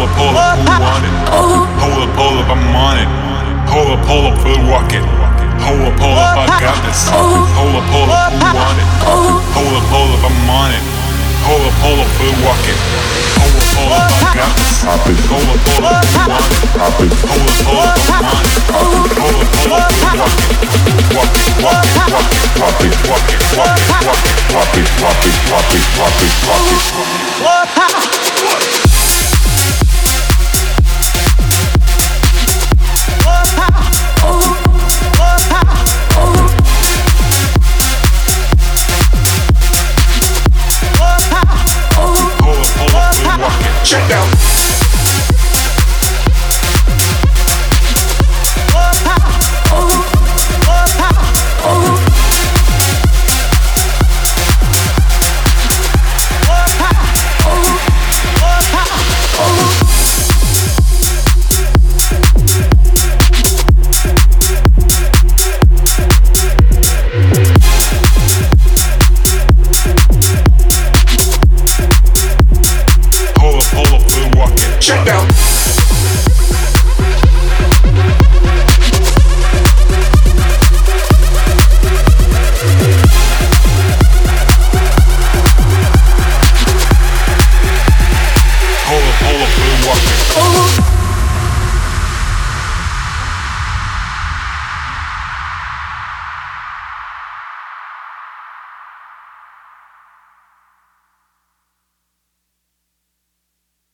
Pull up, pull up, who want it? Pull up, pull up, I'm on it. Pull up, pull up, we rocket. Pull up, pull up, I got this. Pull up, pull up, who want it? Pull up, pull up, I'm on it. Pull up, pull up, we rocket. Pull up, pull up, I got this. Pull up, pull up, who want it? pull up, Pull up, I'm on it. pull up, Pull up, we'll rock it. Rock it, rock it, rock it, rock it, rock it, rock it, rock it, rock it, rock it, rock it, rock it, rock it. What? shut down. walking. Oh.